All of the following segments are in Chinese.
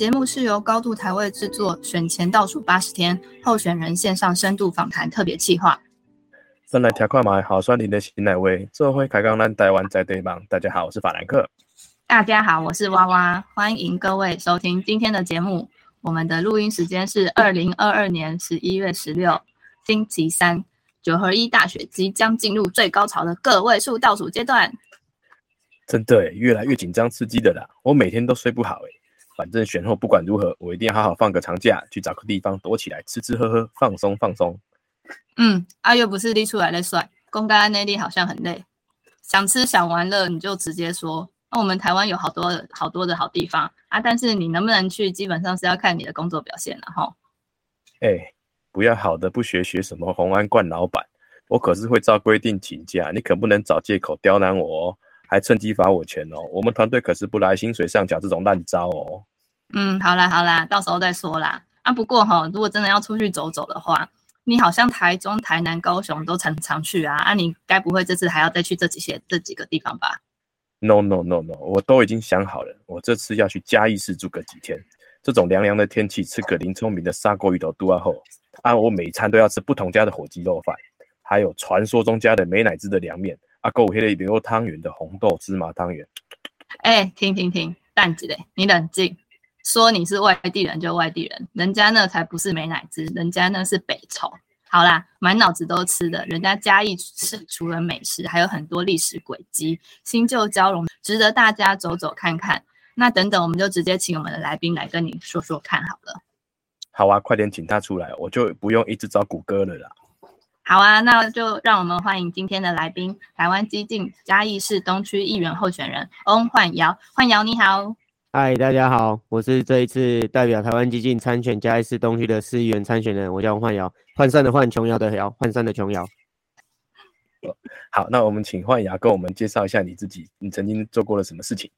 本节目是由高度台位制作，选前倒数八十天候选人线上深度访谈特别企划。先来听看买好酸甜的新奶味，这回开讲咱台湾在对方。大家好，我是法兰克。大家好，我是娃娃，欢迎各位收听今天的节目。我们的录音时间是二零二二年十一月十六，星期三。九合一大选即将进入最高潮的个位数倒数阶段。真的越来越紧张刺激的啦！我每天都睡不好哎。反正选后不管如何，我一定要好好放个长假，去找个地方躲起来吃吃喝喝，放松放松。嗯，阿月不是立出来的帅，公干内地好像很累，想吃想玩乐你就直接说。那我们台湾有好多好多的好地方啊，但是你能不能去，基本上是要看你的工作表现了哈。哎，不要好的不学，学什么红安冠老板？我可是会照规定请假，你可不能找借口刁难我哦。还趁机罚我钱哦！我们团队可是不来薪水上缴这种烂招哦。嗯，好啦好啦，到时候再说啦。啊，不过哈，如果真的要出去走走的话，你好像台中、台南、高雄都常常去啊。啊，你该不会这次还要再去这几些这几个地方吧？No No No No，我都已经想好了，我这次要去嘉义市住个几天。这种凉凉的天气，吃个林聪明的砂锅鱼头肚啊后，啊，我每餐都要吃不同家的火鸡肉饭，还有传说中家的美乃滋的凉面。阿哥，我黑的牛汤圆的红豆芝麻汤圆。哎，停停停，蛋子嘞，你冷静。说你是外地人就外地人，人家那才不是美乃滋，人家那是北丑。好啦，满脑子都吃的，人家嘉义是除了美食，还有很多历史轨迹，新旧交融，值得大家走走看看。那等等，我们就直接请我们的来宾来跟你说说看好了。好啊，快点请他出来，我就不用一直找谷歌了啦。好啊，那就让我们欢迎今天的来宾，台湾激进嘉义市东区议员候选人翁焕尧。焕尧你好，嗨，大家好，我是这一次代表台湾激进参选嘉义市东区的市议员参选人，我叫翁焕尧，换山的换，琼瑶的瑶，换山的琼瑶。好，那我们请焕尧跟我们介绍一下你自己，你曾经做过了什么事情？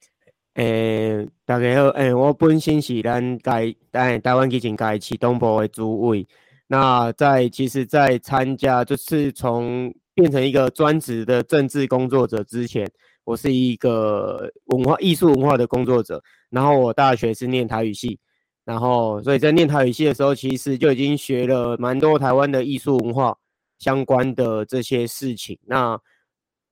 诶，大家好，诶，我本身是咱台台台湾激进该市东部的主委。那在其实，在参加就是从变成一个专职的政治工作者之前，我是一个文化艺术文化的工作者。然后我大学是念台语系，然后所以在念台语系的时候，其实就已经学了蛮多台湾的艺术文化相关的这些事情。那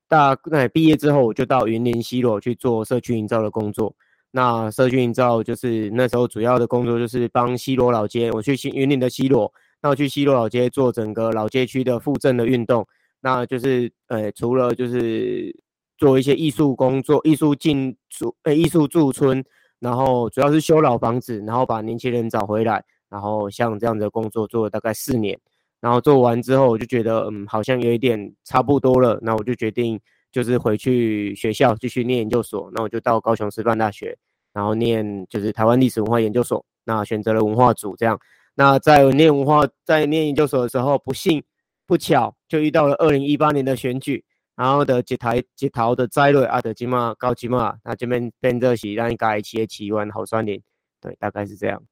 大那毕业之后，我就到云林西罗去做社区营造的工作。那社区营造就是那时候主要的工作就是帮西罗老街，我去新云林的西罗。那我去西罗老街做整个老街区的复振的运动，那就是呃，除了就是做一些艺术工作、艺术进驻、呃艺术驻村，然后主要是修老房子，然后把年轻人找回来，然后像这样的工作做了大概四年，然后做完之后，我就觉得嗯，好像有一点差不多了，那我就决定就是回去学校继续念研究所，那我就到高雄师范大学，然后念就是台湾历史文化研究所，那选择了文化组这样。那在念文化，在念研究所的时候，不幸不巧就遇到了二零一八年的选举，然后的几台几桃的摘瑞阿德金嘛高金嘛，那这边变这是让改企业起源好酸林，对，大概是这样。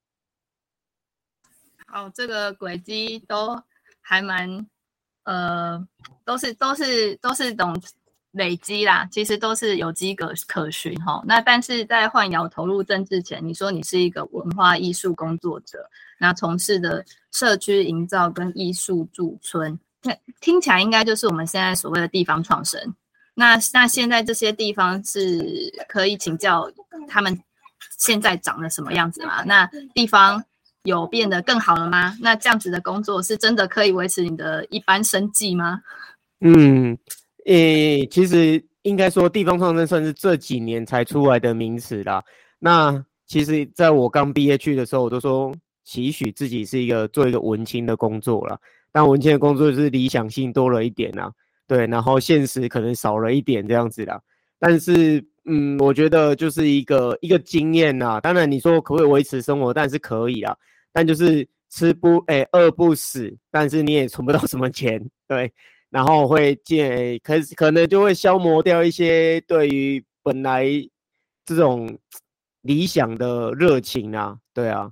好，这个轨迹都还蛮，呃，都是都是都是懂。累积啦，其实都是有迹可可循哈。那但是在换窑投入政治前，你说你是一个文化艺术工作者，那从事的社区营造跟艺术驻村，听听起来应该就是我们现在所谓的地方创生。那那现在这些地方是可以请教他们现在长得什么样子吗？那地方有变得更好了吗？那这样子的工作是真的可以维持你的一般生计吗？嗯。诶，其实应该说，地方创生算是这几年才出来的名词啦。那其实，在我刚毕业去的时候，我都说期许自己是一个做一个文青的工作了。但文青的工作就是理想性多了一点啦，对，然后现实可能少了一点这样子啦。但是，嗯，我觉得就是一个一个经验啦。当然，你说可不可以维持生活，但是可以啊。但就是吃不诶饿不死，但是你也存不到什么钱，对。然后会见，可可能就会消磨掉一些对于本来这种理想的热情啊，对啊。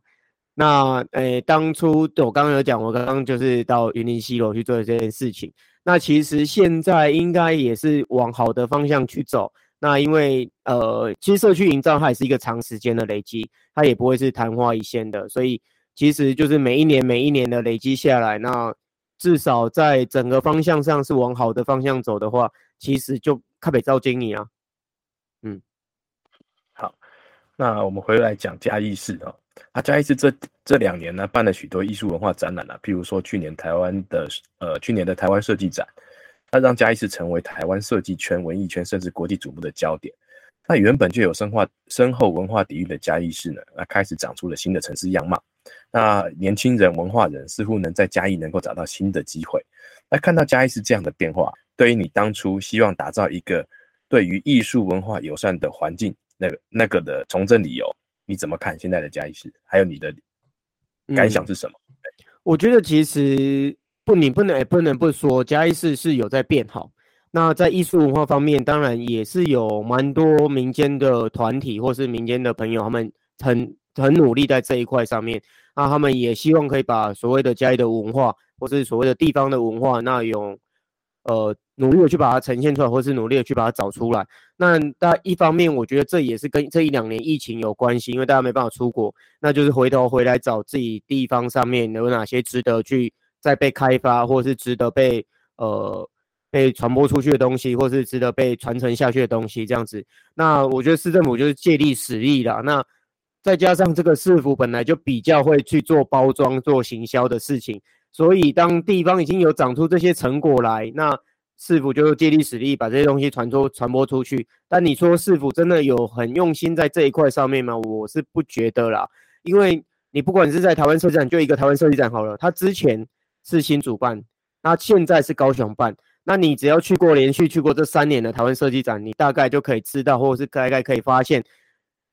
那诶，当初我刚刚有讲，我刚刚就是到云林西楼去做这件事情。那其实现在应该也是往好的方向去走。那因为呃，其实社区营造它也是一个长时间的累积，它也不会是昙花一现的，所以其实就是每一年每一年的累积下来，那至少在整个方向上是往好的方向走的话，其实就看北照经理啊。嗯，好，那我们回来讲嘉义市哦。啊，嘉义市这这两年呢，办了许多艺术文化展览啊，譬如说去年台湾的呃去年的台湾设计展，那让嘉义市成为台湾设计圈、文艺圈甚至国际瞩目的焦点。那原本就有深化深厚文化底蕴的嘉义市呢，那开始长出了新的城市样貌。那年轻人、文化人似乎能在嘉义能够找到新的机会。那看到嘉义市这样的变化，对于你当初希望打造一个对于艺术文化友善的环境，那个那个的从政理由。你怎么看现在的嘉义市？还有你的感想是什么？我觉得其实不，你不能不能不说嘉义市是有在变好。那在艺术文化方面，当然也是有蛮多民间的团体或是民间的朋友，他们很很努力在这一块上面。那他们也希望可以把所谓的嘉义的文化，或是所谓的地方的文化，那用呃。努力的去把它呈现出来，或是努力的去把它找出来。那大家一方面，我觉得这也是跟这一两年疫情有关系，因为大家没办法出国，那就是回头回来找自己地方上面有哪些值得去再被开发，或是值得被呃被传播出去的东西，或是值得被传承下去的东西，这样子。那我觉得市政府就是借力使力啦。那再加上这个市府本来就比较会去做包装、做行销的事情，所以当地方已经有长出这些成果来，那市府就借力使力把这些东西传出传播出去，但你说市府真的有很用心在这一块上面吗？我是不觉得啦，因为你不管是在台湾设计展，就一个台湾设计展好了，它之前是新主办，那现在是高雄办，那你只要去过连续去过这三年的台湾设计展，你大概就可以知道，或者是大概可以发现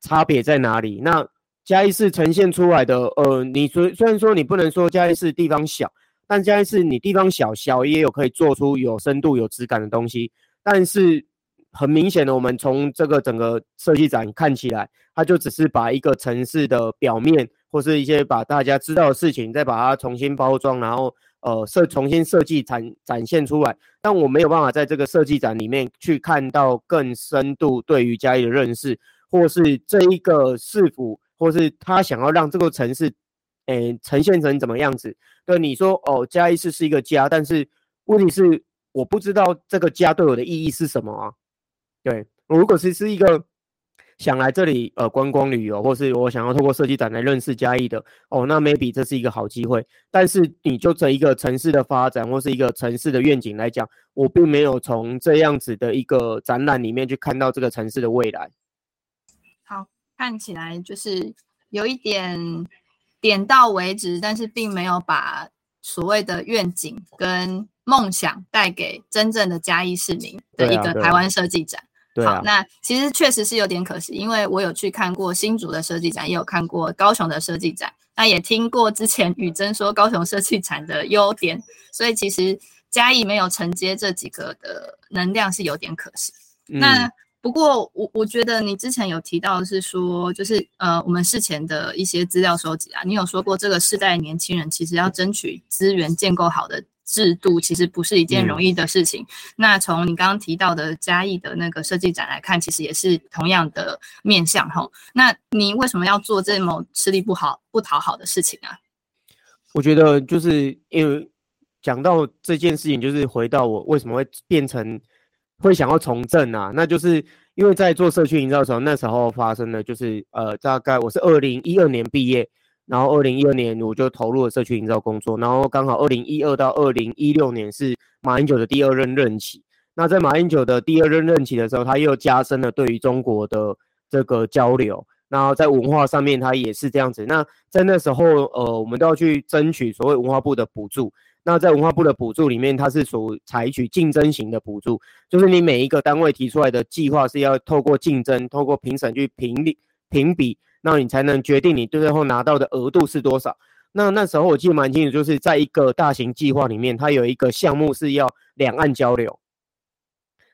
差别在哪里。那嘉义市呈现出来的，呃，你虽虽然说你不能说嘉义市地方小。但嘉义市你地方小小也有可以做出有深度有质感的东西，但是很明显的，我们从这个整个设计展看起来，它就只是把一个城市的表面或是一些把大家知道的事情，再把它重新包装，然后呃设重新设计展展现出来。但我没有办法在这个设计展里面去看到更深度对于嘉义的认识，或是这一个市府，或是他想要让这个城市。诶，呈现成怎么样子？对你说，哦，嘉义市是一个家，但是问题是，我不知道这个家对我的意义是什么啊？对，我如果是是一个想来这里呃观光旅游，或是我想要透过设计展来认识嘉义的，哦，那 maybe 这是一个好机会。但是你就这一个城市的发展，或是一个城市的愿景来讲，我并没有从这样子的一个展览里面去看到这个城市的未来。好，看起来就是有一点。点到为止，但是并没有把所谓的愿景跟梦想带给真正的嘉义市民的一个台湾设计展。好，那其实确实是有点可惜，因为我有去看过新竹的设计展，也有看过高雄的设计展，那也听过之前宇珍说高雄设计展的优点，所以其实嘉义没有承接这几个的能量是有点可惜。那。不过我我觉得你之前有提到是说，就是呃，我们事前的一些资料收集啊，你有说过这个世代年轻人其实要争取资源建构好的制度，其实不是一件容易的事情。那从你刚刚提到的嘉义的那个设计展来看，其实也是同样的面向哈。那你为什么要做这么吃力不好不讨好的事情啊？我觉得就是因为讲到这件事情，就是回到我为什么会变成。会想要从政啊？那就是因为在做社区营造的时候，那时候发生的就是呃，大概我是二零一二年毕业，然后二零一二年我就投入了社区营造工作，然后刚好二零一二到二零一六年是马英九的第二任任期。那在马英九的第二任任期的时候，他又加深了对于中国的这个交流，然后在文化上面他也是这样子。那在那时候，呃，我们都要去争取所谓文化部的补助。那在文化部的补助里面，它是属采取竞争型的补助，就是你每一个单位提出来的计划是要透过竞争、透过评审去评比评比，那你才能决定你最后拿到的额度是多少。那那时候我记得蛮清楚，就是在一个大型计划里面，它有一个项目是要两岸交流。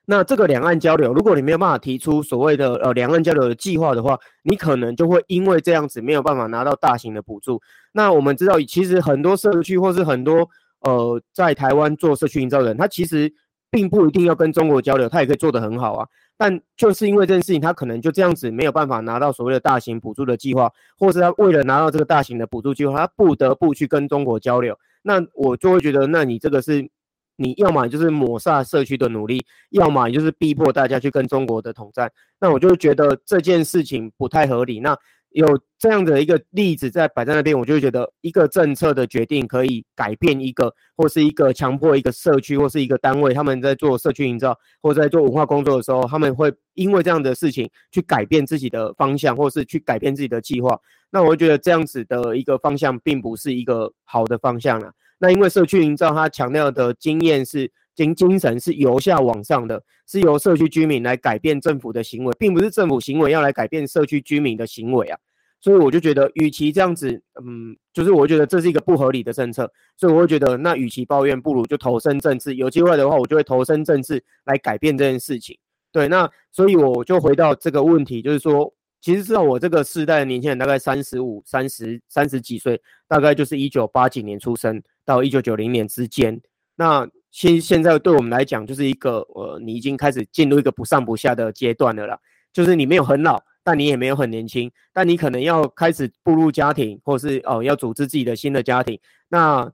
那这个两岸交流，如果你没有办法提出所谓的呃两岸交流的计划的话，你可能就会因为这样子没有办法拿到大型的补助。那我们知道，其实很多社区或是很多。呃，在台湾做社区营造的人，他其实并不一定要跟中国交流，他也可以做得很好啊。但就是因为这件事情，他可能就这样子没有办法拿到所谓的大型补助的计划，或是他为了拿到这个大型的补助计划，他不得不去跟中国交流。那我就会觉得，那你这个是你要么就是抹杀社区的努力，要么就是逼迫大家去跟中国的统战。那我就觉得这件事情不太合理。那有这样的一个例子在摆在那边，我就会觉得一个政策的决定可以改变一个，或是一个强迫一个社区或是一个单位，他们在做社区营造或在做文化工作的时候，他们会因为这样的事情去改变自己的方向，或是去改变自己的计划。那我觉得这样子的一个方向并不是一个好的方向了。那因为社区营造它强调的经验是精精神是由下往上的，是由社区居民来改变政府的行为，并不是政府行为要来改变社区居民的行为啊。所以我就觉得，与其这样子，嗯，就是我觉得这是一个不合理的政策，所以我会觉得，那与其抱怨，不如就投身政治。有机会的话，我就会投身政治来改变这件事情。对，那所以我就回到这个问题，就是说，其实知道我这个世代的年轻人，大概三十五、三十、三十几岁，大概就是一九八几年出生到一九九零年之间。那现现在对我们来讲，就是一个呃，你已经开始进入一个不上不下的阶段了啦，就是你没有很老。但你也没有很年轻，但你可能要开始步入家庭，或是哦要组织自己的新的家庭。那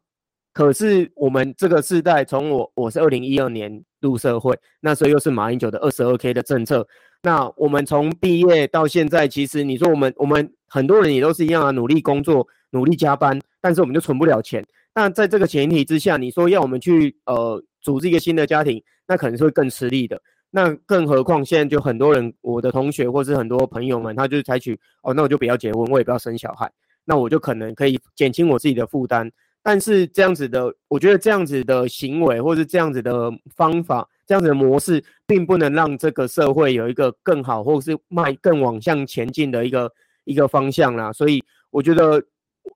可是我们这个世代，从我我是二零一二年入社会，那时候又是马英九的二十二 K 的政策。那我们从毕业到现在，其实你说我们我们很多人也都是一样啊，努力工作，努力加班，但是我们就存不了钱。那在这个前提之下，你说要我们去呃组织一个新的家庭，那可能是会更吃力的。那更何况现在就很多人，我的同学或是很多朋友们，他就采取哦，那我就不要结婚，我也不要生小孩，那我就可能可以减轻我自己的负担。但是这样子的，我觉得这样子的行为或是这样子的方法，这样子的模式，并不能让这个社会有一个更好或是迈更往向前进的一个一个方向啦。所以我觉得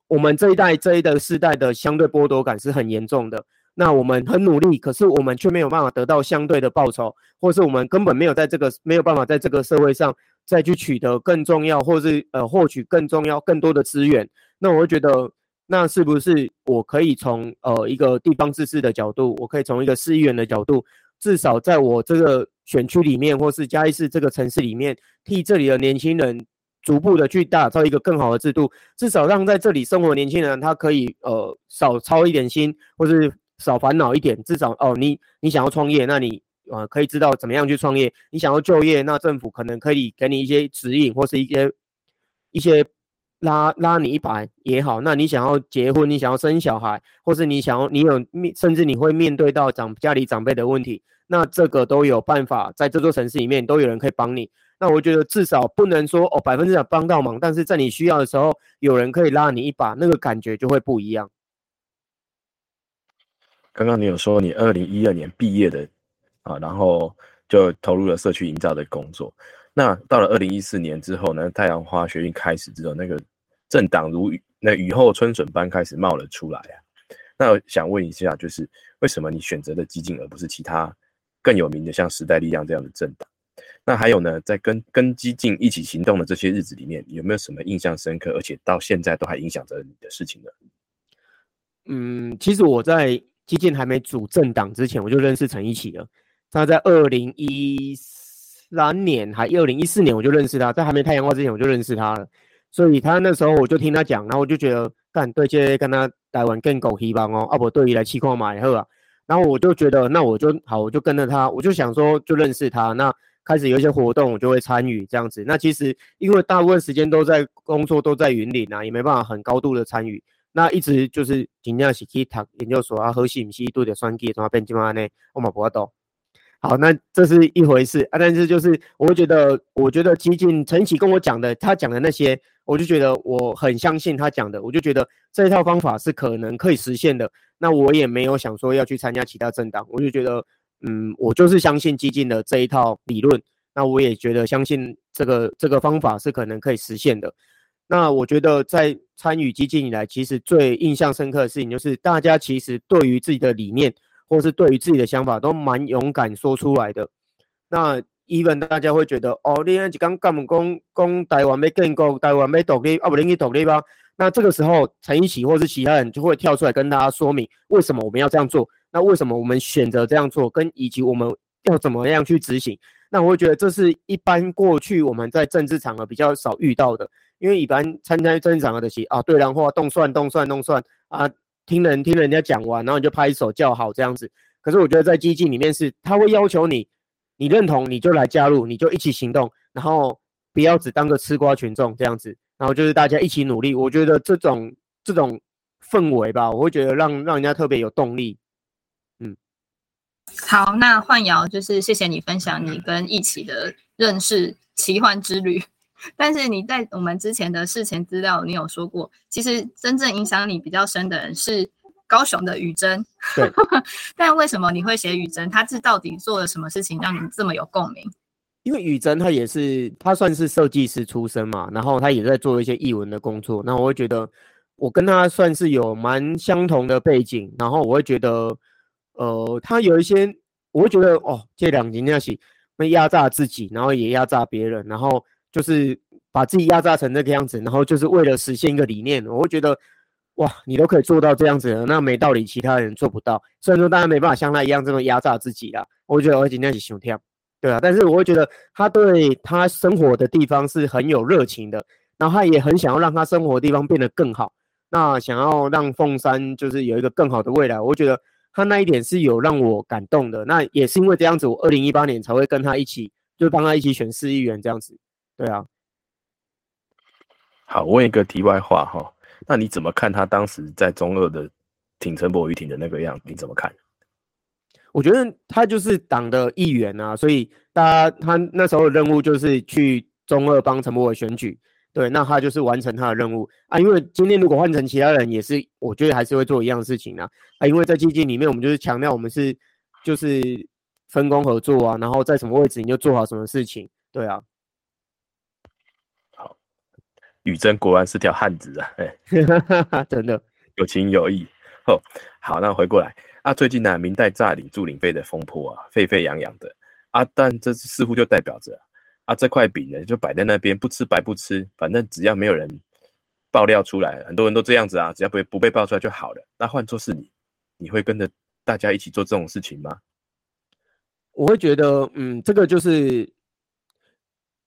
我们这一代这一的世代的相对剥夺感是很严重的。那我们很努力，可是我们却没有办法得到相对的报酬，或是我们根本没有在这个没有办法在这个社会上再去取得更重要，或是呃获取更重要更多的资源。那我会觉得，那是不是我可以从呃一个地方自治的角度，我可以从一个市议员的角度，至少在我这个选区里面，或是嘉义市这个城市里面，替这里的年轻人逐步的去打造一个更好的制度，至少让在这里生活年轻人他可以呃少操一点心，或是。少烦恼一点，至少哦，你你想要创业，那你呃可以知道怎么样去创业。你想要就业，那政府可能可以给你一些指引，或是一些一些拉拉你一把也好。那你想要结婚，你想要生小孩，或是你想要你有面，甚至你会面对到长家里长辈的问题，那这个都有办法，在这座城市里面都有人可以帮你。那我觉得至少不能说哦百分之百帮到忙，但是在你需要的时候，有人可以拉你一把，那个感觉就会不一样。刚刚你有说你二零一二年毕业的啊，然后就投入了社区营造的工作。那到了二零一四年之后呢，太阳花学运开始之后，那个政党如雨那雨后春笋般开始冒了出来啊。那想问一下，就是为什么你选择的激进而不是其他更有名的像时代力量这样的政党？那还有呢，在跟跟激进一起行动的这些日子里面，有没有什么印象深刻，而且到现在都还影响着你的事情呢？嗯，其实我在。基建还没组政党之前，我就认识陈一奇了。他在二零一三年还二零一四年，我就认识他。在还没太阳花之前，我就认识他了。所以他那时候我就听他讲，然后我就觉得干对，接跟他台湾更狗希望哦。啊，不对于来气矿买，后啊，然后我就觉得那我就好，我就跟着他，我就想说就认识他。那开始有一些活动，我就会参与这样子。那其实因为大部分时间都在工作，都在云岭啊，也没办法很高度的参与。那一直就是尽量是去读研究所啊，喝西米西都得算计，怎么变这么呢？我嘛不懂。好，那这是一回事啊。但是就是我会觉得，我觉得激进陈启跟我讲的，他讲的那些，我就觉得我很相信他讲的，我就觉得这一套方法是可能可以实现的。那我也没有想说要去参加其他政党，我就觉得，嗯，我就是相信激进的这一套理论。那我也觉得相信这个这个方法是可能可以实现的。那我觉得，在参与基金以来，其实最印象深刻的事情就是，大家其实对于自己的理念，或是对于自己的想法，都蛮勇敢说出来的。那 even 大家会觉得，哦，你那是刚干么讲讲台湾要建国，台湾要独立，啊不，你独立吧？那这个时候，陈一奇或是其他人就会跳出来跟大家说明，为什么我们要这样做？那为什么我们选择这样做，跟以及我们要怎么样去执行？那我会觉得这是一般过去我们在政治场合比较少遇到的，因为一般参加政治场合的是啊，对然后动算动算动算啊，听人听人家讲完，然后你就拍手叫好这样子。可是我觉得在激进里面是，他会要求你，你认同你就来加入，你就一起行动，然后不要只当个吃瓜群众这样子，然后就是大家一起努力。我觉得这种这种氛围吧，我会觉得让让人家特别有动力。嗯，好，那幻瑶就是谢谢你分享你跟一起的认识奇幻之旅。但是你在我们之前的事前资料，你有说过，其实真正影响你比较深的人是。高雄的雨珍，对，但为什么你会写雨珍？他是到底做了什么事情让你这么有共鸣？因为雨珍他也是，他算是设计师出身嘛，然后他也在做一些译文的工作。那我会觉得，我跟他算是有蛮相同的背景，然后我会觉得，呃，他有一些，我会觉得哦，这两件那是会压榨自己，然后也压榨别人，然后就是把自己压榨成那个样子，然后就是为了实现一个理念，我会觉得。哇，你都可以做到这样子了，那没道理其他人做不到。虽然说大家没办法像他一样这么压榨自己啦，我觉得我今天是熊跳，对啊，但是我会觉得他对他生活的地方是很有热情的，然后他也很想要让他生活的地方变得更好，那想要让凤山就是有一个更好的未来。我觉得他那一点是有让我感动的，那也是因为这样子，我二零一八年才会跟他一起，就帮他一起选市议员这样子，对啊。好，问一个题外话哈。那你怎么看他当时在中二的挺陈柏宇挺的那个样子？你怎么看？我觉得他就是党的议员啊，所以大家他那时候的任务就是去中二帮陈柏宇选举，对，那他就是完成他的任务啊。因为今天如果换成其他人，也是我觉得还是会做一样的事情啊啊，因为在基金里面，我们就是强调我们是就是分工合作啊，然后在什么位置你就做好什么事情，对啊。好，宇真果然是条汉子啊！哎，真的有情有义。哦，好，那回过来啊，最近呢，明代诈领助领费的风波啊，沸沸扬扬的啊，但这似乎就代表着啊，这块饼呢就摆在那边，不吃白不吃，反正只要没有人爆料出来，很多人都这样子啊，只要不不被爆出来就好了。那换做是你，你会跟着大家一起做这种事情吗？我会觉得，嗯，这个就是。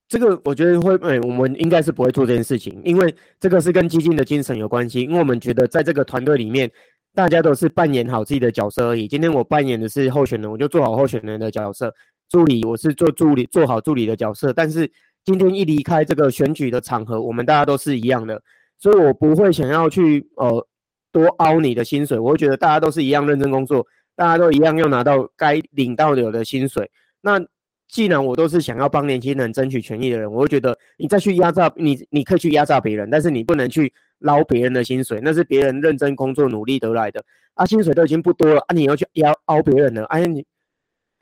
这个我觉得会，哎，我们应该是不会做这件事情，因为这个是跟基金的精神有关系。因为我们觉得在这个团队里面，大家都是扮演好自己的角色而已。今天我扮演的是候选人，我就做好候选人的角色；助理，我是做助理，做好助理的角色。但是今天一离开这个选举的场合，我们大家都是一样的，所以我不会想要去呃多凹你的薪水。我会觉得大家都是一样认真工作，大家都一样要拿到该领到的薪水。那。既然我都是想要帮年轻人争取权益的人，我会觉得你再去压榨你，你可以去压榨别人，但是你不能去捞别人的薪水，那是别人认真工作努力得来的啊，薪水都已经不多了啊，你要去压凹别人了，哎你，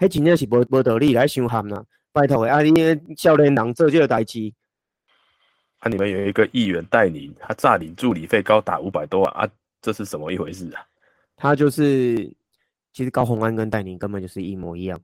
还真正是无无道理来伤害呐，拜托啊，你少年人做这个代志，啊，你们有一个议员带领，他诈领助理费高达五百多万啊，这是什么一回事啊？他就是，其实高鸿安跟戴宁根本就是一模一样。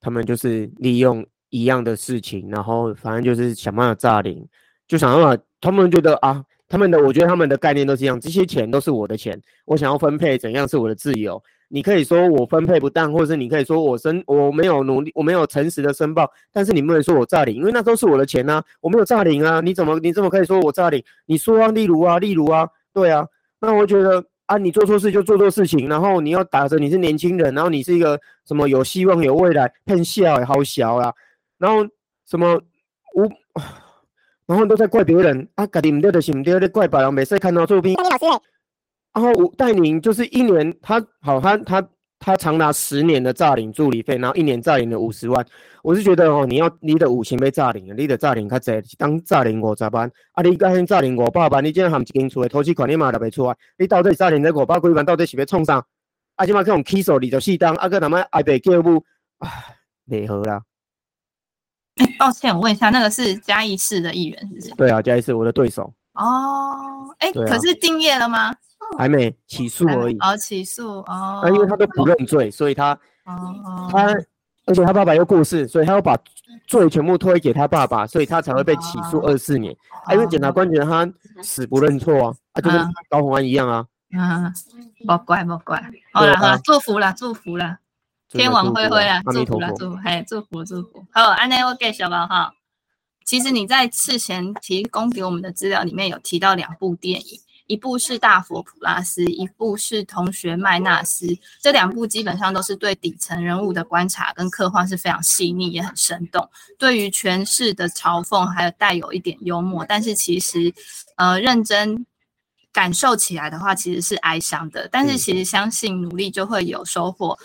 他们就是利用一样的事情，然后反正就是想办法诈领，就想办法。他们觉得啊，他们的我觉得他们的概念都是一样，这些钱都是我的钱，我想要分配怎样是我的自由。你可以说我分配不当，或者是你可以说我申我没有努力，我没有诚实的申报，但是你不能说我诈领，因为那都是我的钱啊，我没有诈领啊，你怎么你怎么可以说我诈领？你说啊，例如啊，例如啊，对啊，那我觉得。啊，你做错事就做错事情，然后你要打着你是年轻人，然后你是一个什么有希望有未来，骗笑也好小啦，然后什么我，然后都在怪别人啊，家己唔对就是唔对，你怪别人，每次看到作品。老师然后吴代宁就是一年，他好他他。他长达十年的诈领助理费，然后一年诈领了五十万。我是觉得哦，你要你的五行被诈领，你的诈领较济，当诈领五十万。啊，你刚诈领五百万，你今天含一间厝的投资款你嘛拿袂出来。你到底诈领这五百几万，到底是要创啥？啊，即马去用起诉二十四档，啊，个他妈挨被叫母，唉，袂好啦。抱歉，我问一下，那个是嘉义市的议员是不是？对啊，嘉义市我的对手。哦，哎，可是定业了吗？还没起诉而已。哦，起诉哦。那因为他都不认罪，所以他，哦他，而且他爸爸又过世，所以他要把罪全部推给他爸爸，所以他才会被起诉二四年。啊，因为检察官觉得他死不认错啊，啊，就跟高洪安一样啊，啊，莫怪莫怪，好了好了，祝福了祝福了，天网恢恢啦，祝福了祝福，嘿，祝福祝福。好，安内我给小宝哈。其实你在事前提供给我们的资料里面有提到两部电影，一部是《大佛普拉斯》，一部是《同学麦纳斯》。这两部基本上都是对底层人物的观察跟刻画是非常细腻，也很生动。对于权势的嘲讽，还有带有一点幽默，但是其实，呃，认真。感受起来的话，其实是哀伤的，但是其实相信努力就会有收获。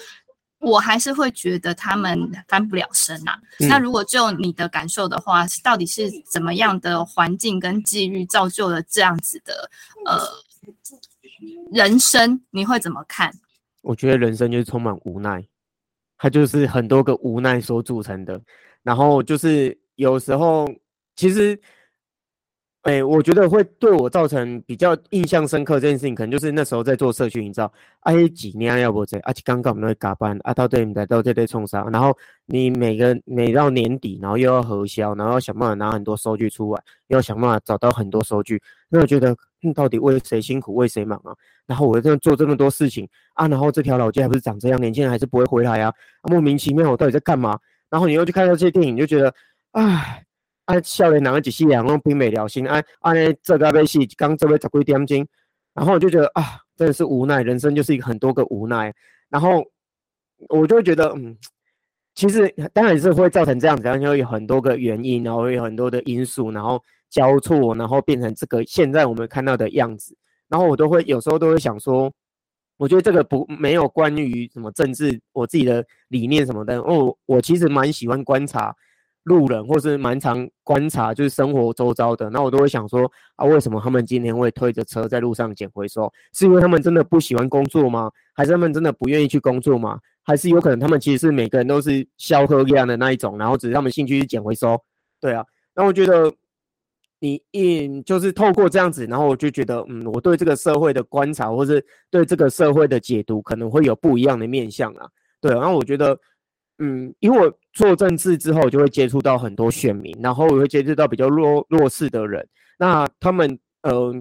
我还是会觉得他们翻不了身呐。那如果就你的感受的话，到底是怎么样的环境跟际遇造就了这样子的呃人生？你会怎么看？我觉得人生就是充满无奈，它就是很多个无奈所组成的。然后就是有时候其实。哎，我觉得会对我造成比较印象深刻这件事情，可能就是那时候在做社区营造，哎，几年要不这，而且刚刚我们在加班，啊，到对，到这对冲杀，然后你每个每到年底，然后又要核销，然后想办法拿很多收据出来，又要想办法找到很多收据，那我觉得，嗯，到底为谁辛苦为谁忙啊？然后我这样做这么多事情啊，然后这条老街还不是长这样，年轻人还是不会回来啊，莫名其妙，我到底在干嘛？然后你又去看到这些电影，就觉得，唉。啊，少年人的一世人拢拼袂了心，啊，安尼做到要死，刚做要十几点钟，然后我就觉得啊，真的是无奈，人生就是一个很多个无奈。然后我就会觉得，嗯，其实当然是会造成这样子，然后有很多个原因，然后有很多的因素，然后交错，然后变成这个现在我们看到的样子。然后我都会有时候都会想说，我觉得这个不没有关于什么政治，我自己的理念什么的。哦，我其实蛮喜欢观察。路人或是蛮常观察，就是生活周遭的，那我都会想说啊，为什么他们今天会推着车在路上捡回收？是因为他们真的不喜欢工作吗？还是他们真的不愿意去工作吗？还是有可能他们其实是每个人都是消喝一样的那一种，然后只是他们兴趣去捡回收？对啊，那我觉得你一就是透过这样子，然后我就觉得，嗯，我对这个社会的观察，或是对这个社会的解读，可能会有不一样的面向啊。对，然后我觉得。嗯，因为我做政治之后，就会接触到很多选民，然后我会接触到比较弱弱势的人。那他们，呃，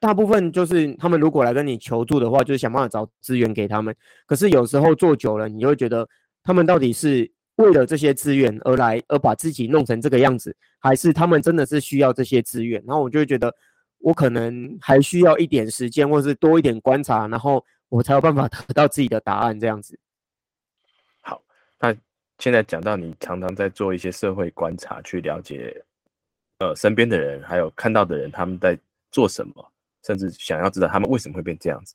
大部分就是他们如果来跟你求助的话，就是想办法找资源给他们。可是有时候做久了，你就会觉得他们到底是为了这些资源而来，而把自己弄成这个样子，还是他们真的是需要这些资源？然后我就会觉得，我可能还需要一点时间，或是多一点观察，然后我才有办法得到自己的答案，这样子。好那现在讲到你常常在做一些社会观察，去了解呃身边的人，还有看到的人他们在做什么，甚至想要知道他们为什么会变这样子，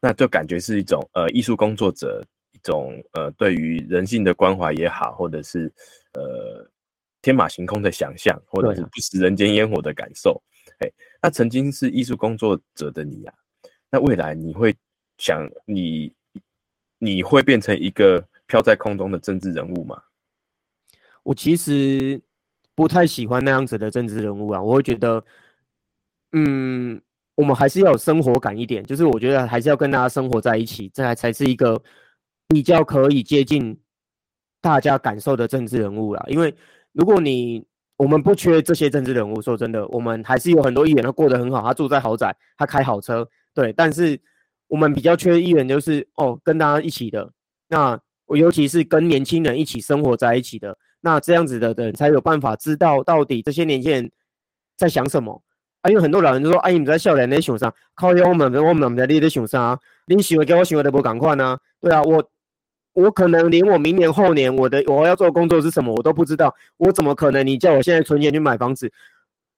那就感觉是一种呃艺术工作者一种呃对于人性的关怀也好，或者是呃天马行空的想象，或者是不食人间烟火的感受。哎，那曾经是艺术工作者的你啊，那未来你会想你你会变成一个？飘在空中的政治人物嘛，我其实不太喜欢那样子的政治人物啊。我会觉得，嗯，我们还是要有生活感一点，就是我觉得还是要跟大家生活在一起，这才才是一个比较可以接近大家感受的政治人物啦。因为如果你我们不缺这些政治人物，说真的，我们还是有很多议员他过得很好，他住在豪宅，他开好车，对。但是我们比较缺议员，就是哦，跟大家一起的那。我尤其是跟年轻人一起生活在一起的，那这样子的人才有办法知道到底这些年轻人在想什么。啊，因为很多老人就说：“哎，你在笑脸在想啥？靠！我们我们在你在想啥？你喜欢给我喜欢的不赶快呢？对啊，我我可能连我明年后年我的我要做的工作是什么我都不知道，我怎么可能？你叫我现在存钱去买房子，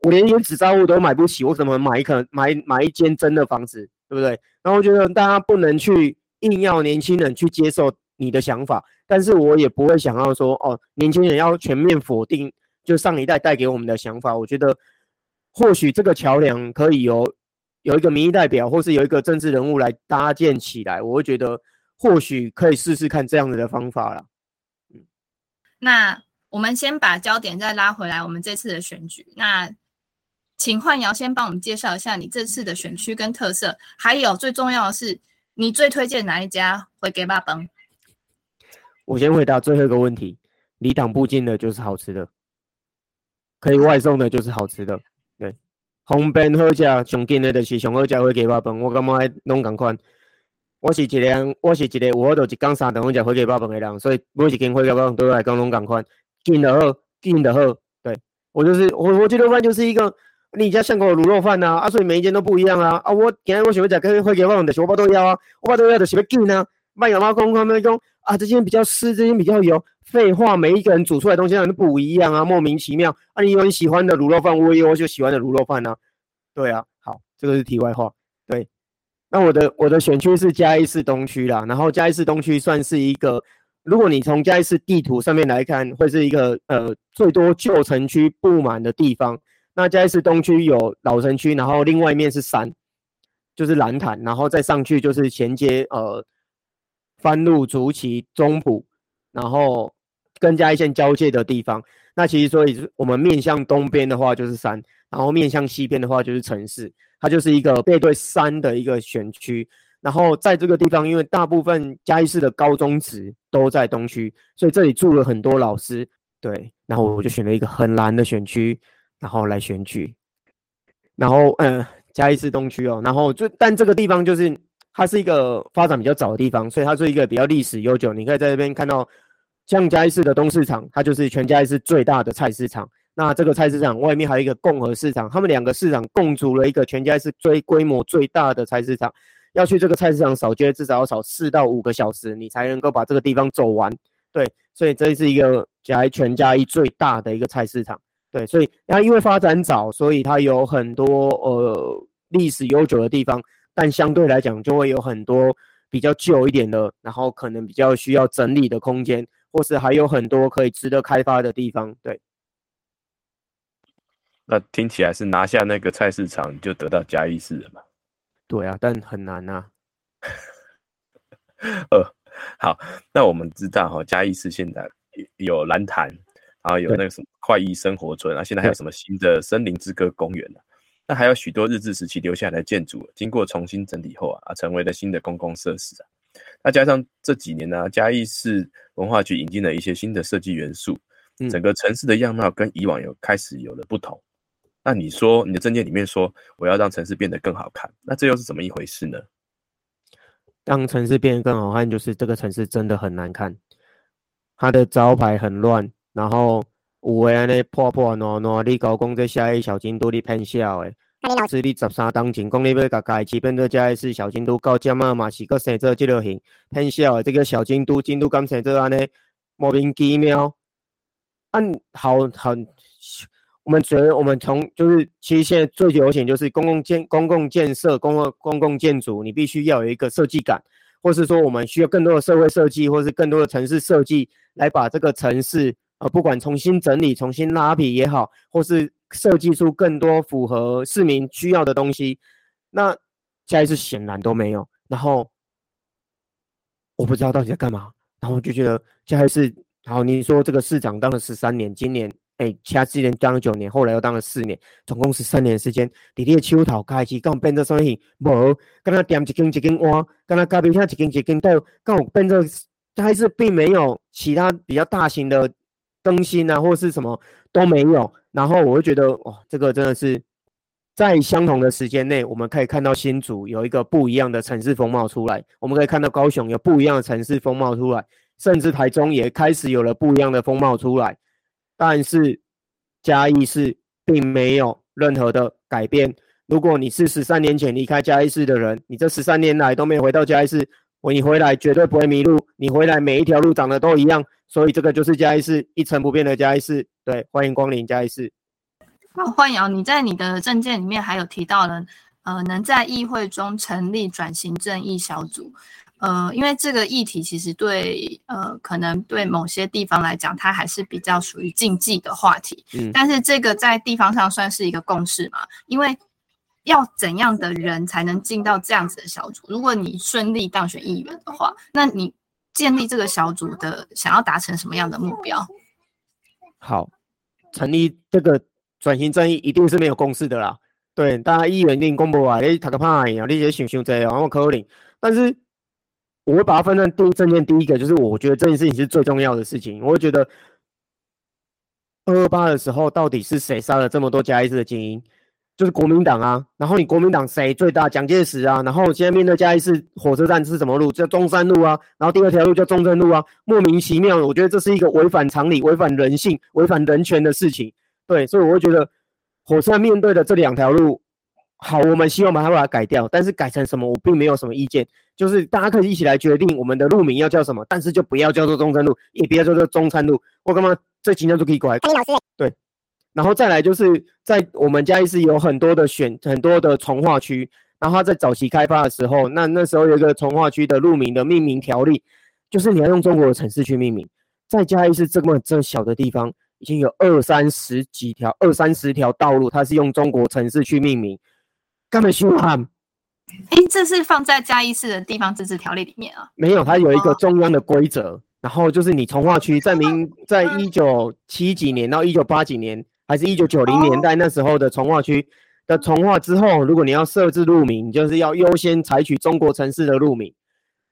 我连一间纸扎屋都买不起，我怎么买一可买买一间真的房子？对不对？然后我觉得大家不能去硬要年轻人去接受。你的想法，但是我也不会想要说哦，年轻人要全面否定就上一代带给我们的想法。我觉得或许这个桥梁可以由有一个民意代表，或是有一个政治人物来搭建起来。我会觉得或许可以试试看这样子的方法了。嗯，那我们先把焦点再拉回来，我们这次的选举。那请焕瑶先帮我们介绍一下你这次的选区跟特色，还有最重要的是，你最推荐哪一家会给爸崩？我先回答最后一个问题：离党不近的就是好吃的，可以外送的就是好吃的。对，方便好食，上近的就是上好食火鸡肉饭，我感觉拢共款。我是一个，我是一个有法度一工三顿食火鸡肉饭的人，所以每一间火鸡肉饭对我来讲拢共款，紧的好，紧的好。对我就是我，我鸡肉饭就是一个你家巷口的卤肉饭呐，啊，所以每一间都不一样啊。啊，我今日我想要食跟火鸡肉饭，就是我都要啊，我都要就是要紧啊。卖有猫公他们讲啊，这间比较湿，这间比较油。废话，每一个人煮出来东西都不一样啊，莫名其妙。啊，你有你喜欢的卤肉饭，我有我就喜欢的卤肉饭啊。对啊，好，这个是题外话。对，那我的我的选区是嘉义市东区啦，然后嘉义市东区算是一个，如果你从嘉义市地图上面来看，会是一个呃最多旧城区布满的地方。那嘉义市东区有老城区，然后另外一面是山，就是蓝潭，然后再上去就是衔接呃番路、竹崎、中埔，然后。跟嘉义县交界的地方，那其实所以我们面向东边的话就是山，然后面向西边的话就是城市，它就是一个背对山的一个选区。然后在这个地方，因为大部分嘉义市的高中职都在东区，所以这里住了很多老师。对，然后我就选了一个很蓝的选区，然后来选举。然后，嗯，嘉义市东区哦，然后就但这个地方就是它是一个发展比较早的地方，所以它是一个比较历史悠久。你可以在这边看到。像嘉义市的东市场，它就是全嘉义市最大的菜市场。那这个菜市场外面还有一个共和市场，他们两个市场共组了一个全嘉义市最规模最大的菜市场。要去这个菜市场扫街，至少要扫四到五个小时，你才能够把这个地方走完。对，所以这是一个嘉义全嘉义最大的一个菜市场。对，所以它因为发展早，所以它有很多呃历史悠久的地方，但相对来讲就会有很多比较旧一点的，然后可能比较需要整理的空间。或是还有很多可以值得开发的地方，对。那听起来是拿下那个菜市场就得到嘉义市了嘛？对啊，但很难呐。呃，好，那我们知道哈，嘉义市现在有蓝潭，然后有那个什么快意生活村啊，现在还有什么新的森林之歌公园呢？那还有许多日治时期留下来的建筑，经过重新整理后啊，成为了新的公共设施啊。那加上这几年呢，嘉义市文化局引进了一些新的设计元素，整个城市的样貌跟以往有开始有了不同。那你说你的证件里面说我要让城市变得更好看，那这又是怎么一回事呢？让城市变得更好看，就是这个城市真的很难看，它的招牌很乱，然后有的安尼破破烂烂，你搞讲这下一小京都你骗笑的。是你十三当前讲你要甲家市变做嘉义市小京都，到尖啊嘛是个生做这类型，偏小的这个小京都，京都敢生做安尼莫名其妙。按好很，我们觉得我们从就是其实现在最流行就是公共建公共建设公共公共建筑，你必须要有一个设计感，或是说我们需要更多的社会设计，或是更多的城市设计来把这个城市呃不管重新整理、重新拉皮也好，或是。设计出更多符合市民需要的东西，那下一次显然都没有。然后我不知道到底在干嘛。然后我就觉得下一次，好，你说这个市长当了十三年，今年哎，其他之前当了九年，后来又当了四年，总共十三年时间。你的秋桃开始，刚变做什么？无，跟他点一根一根挖，跟他隔壁下一根一根到，刚变做嘉义市并没有其他比较大型的更新啊，或是什么都没有。然后我会觉得，哇，这个真的是在相同的时间内，我们可以看到新竹有一个不一样的城市风貌出来，我们可以看到高雄有不一样的城市风貌出来，甚至台中也开始有了不一样的风貌出来。但是嘉义市并没有任何的改变。如果你是十三年前离开嘉义市的人，你这十三年来都没有回到嘉义市，我你回来绝对不会迷路，你回来每一条路长得都一样。所以这个就是嘉义市一成不变的嘉义市，对，欢迎光临嘉义市。那，焕瑶，你在你的证件里面还有提到了，呃，能在议会中成立转型正义小组，呃，因为这个议题其实对，呃，可能对某些地方来讲，它还是比较属于禁忌的话题。嗯，但是这个在地方上算是一个共识嘛？因为要怎样的人才能进到这样子的小组？如果你顺利当选议员的话，那你。建立这个小组的想要达成什么样的目标？好，成立这个转型正义一定是没有共识的啦。对，大家议员一定公布啊，你塔个派呀，你些想想这样，然后可能，但是我会把它分成第一证件，第一个就是我觉得这件事情是最重要的事情。我会觉得二二八的时候，到底是谁杀了这么多加一次的精英？就是国民党啊，然后你国民党谁最大？蒋介石啊，然后现在面对嘉义市火车站是什么路？叫中山路啊，然后第二条路叫中正路啊，莫名其妙，我觉得这是一个违反常理、违反人性、违反人权的事情。对，所以我会觉得火车站面对的这两条路，好，我们希望把它把它改掉，但是改成什么，我并没有什么意见，就是大家可以一起来决定我们的路名要叫什么，但是就不要叫做中山路，也不要叫做中山路，我干嘛这几天就可以改？对。然后再来就是在我们嘉义市有很多的选很多的从化区，然后它在早期开发的时候，那那时候有一个从化区的路名的命名条例，就是你要用中国的城市去命名。在嘉义市这么这小的地方，已经有二三十几条、二三十条道路，它是用中国城市去命名。干嘛凶悍？哎，这是放在嘉义市的地方自治条例里面啊？没有，它有一个中央的规则，然后就是你从化区在明 在一九七几年到一九八几年。还是一九九零年代那时候的从化区的从化之后，如果你要设置路名，就是要优先采取中国城市的路名，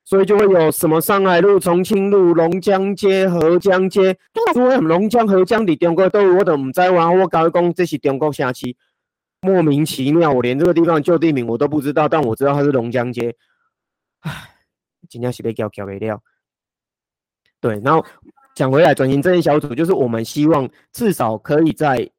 所以就会有什么上海路、重庆路、龙江街、合江街。为龙江、合江的中国都我都唔知哇？我搞讲这是中国下期，莫名其妙，我连这个地方旧地名我都不知道，但我知道它是龙江街。唉，今天是被搞搞没掉。对，然后。讲回来，转型正义小组就是我们希望至少可以在，